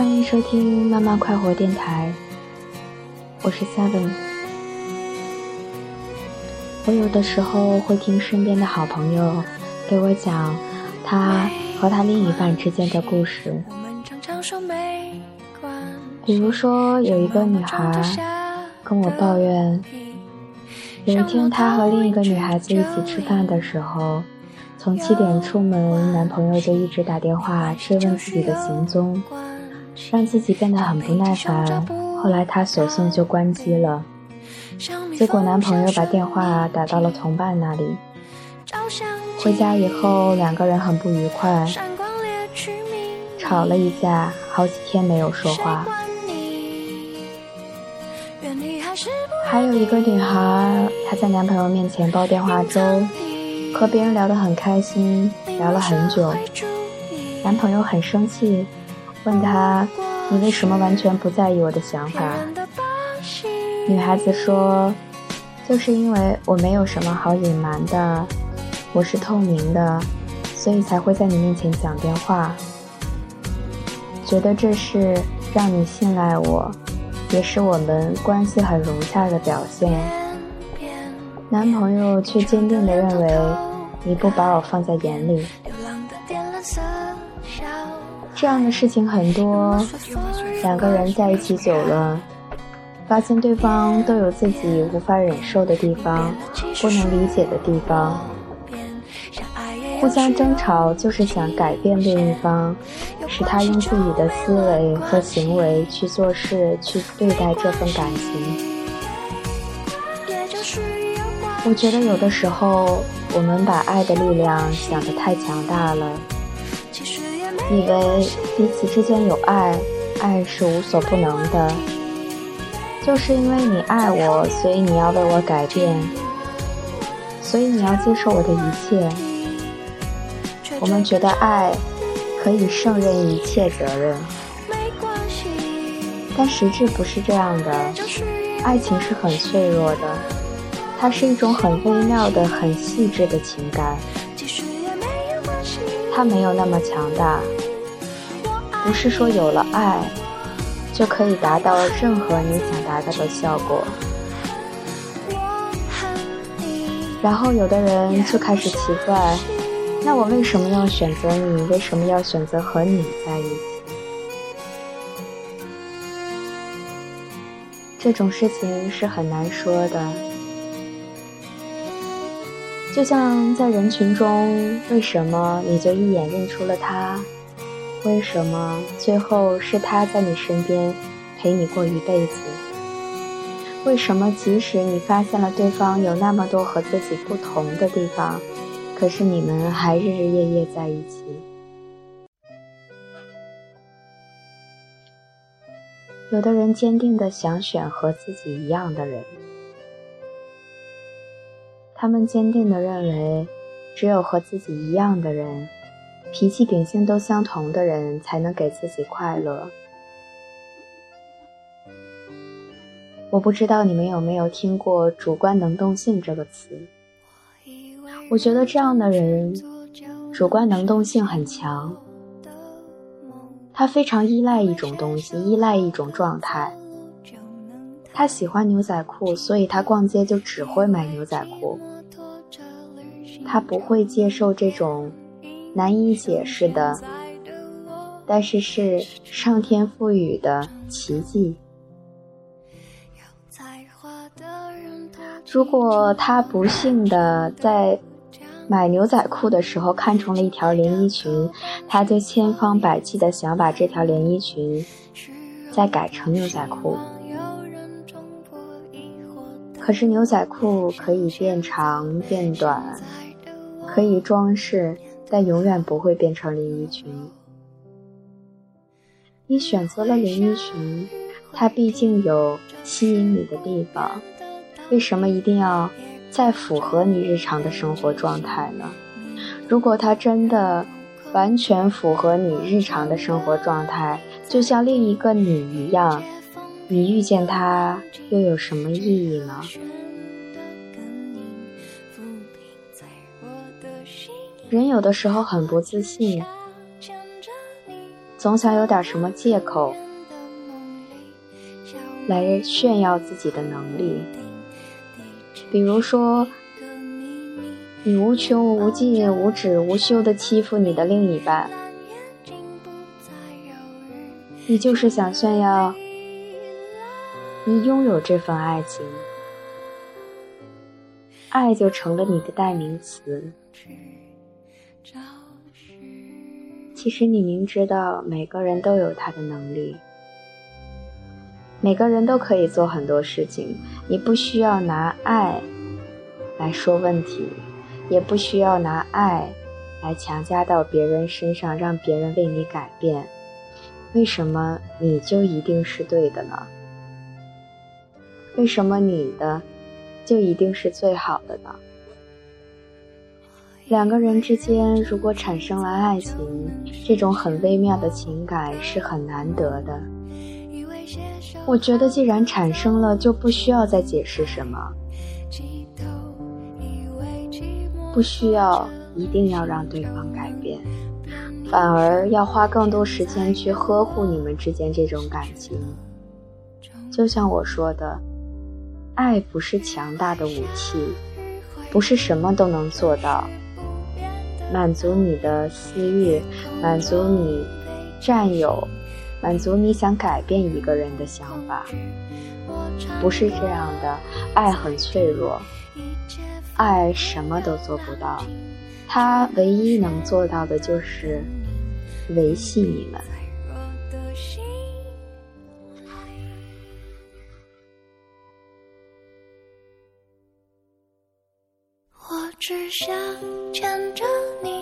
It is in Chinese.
欢迎收听慢慢快活电台，我是 Seven。我有的时候会听身边的好朋友给我讲他和他另一半之间的故事，比如说有一个女孩跟我抱怨，有一天她和另一个女孩子一起吃饭的时候，从七点出门，男朋友就一直打电话追问自己的行踪。让自己变得很不耐烦，后来她索性就关机了。结果男朋友把电话打到了同伴那里。回家以后，两个人很不愉快，吵了一架，好几天没有说话。还有一个女孩，她在男朋友面前煲电话粥，和别人聊得很开心，聊了很久，男朋友很生气。问他：“你为什么完全不在意我的想法？”女孩子说：“就是因为我没有什么好隐瞒的，我是透明的，所以才会在你面前讲电话，觉得这是让你信赖我，也是我们关系很融洽的表现。”男朋友却坚定地认为：“你不把我放在眼里。”这样的事情很多，两个人在一起久了，发现对方都有自己无法忍受的地方，不能理解的地方，互相争吵就是想改变另一方，使他用自己的思维和行为去做事，去对待这份感情。我觉得有的时候，我们把爱的力量想得太强大了。以为彼此之间有爱，爱是无所不能的。就是因为你爱我，所以你要为我改变，所以你要接受我的一切。我们觉得爱可以胜任一切责任，但实质不是这样的。爱情是很脆弱的，它是一种很微妙的、很细致的情感，它没有那么强大。不是说有了爱就可以达到任何你想达到的效果。然后有的人就开始奇怪，那我为什么要选择你？为什么要选择和你在一起？这种事情是很难说的。就像在人群中，为什么你就一眼认出了他？为什么最后是他在你身边陪你过一辈子？为什么即使你发现了对方有那么多和自己不同的地方，可是你们还日日夜夜在一起？有的人坚定的想选和自己一样的人，他们坚定的认为，只有和自己一样的人。脾气秉性都相同的人，才能给自己快乐。我不知道你们有没有听过“主观能动性”这个词。我觉得这样的人，主观能动性很强。他非常依赖一种东西，依赖一种状态。他喜欢牛仔裤，所以他逛街就只会买牛仔裤。他不会接受这种。难以解释的，但是是上天赋予的奇迹。如果他不幸的在买牛仔裤的时候看中了一条连衣裙，他就千方百计的想把这条连衣裙再改成牛仔裤。可是牛仔裤可以变长变短，可以装饰。但永远不会变成连衣裙。你选择了连衣裙，它毕竟有吸引你的地方。为什么一定要再符合你日常的生活状态呢？如果它真的完全符合你日常的生活状态，就像另一个你一样，你遇见它又有什么意义呢？人有的时候很不自信，总想有点什么借口来炫耀自己的能力，比如说，你无穷无尽、无止无休的欺负你的另一半，你就是想炫耀你拥有这份爱情，爱就成了你的代名词。其实你明知道每个人都有他的能力，每个人都可以做很多事情，你不需要拿爱来说问题，也不需要拿爱来强加到别人身上，让别人为你改变。为什么你就一定是对的呢？为什么你的就一定是最好的呢？两个人之间如果产生了爱情，这种很微妙的情感是很难得的。我觉得既然产生了，就不需要再解释什么，不需要一定要让对方改变，反而要花更多时间去呵护你们之间这种感情。就像我说的，爱不是强大的武器，不是什么都能做到。满足你的私欲，满足你占有，满足你想改变一个人的想法，不是这样的。爱很脆弱，爱什么都做不到，他唯一能做到的就是维系你们。只想牵着你。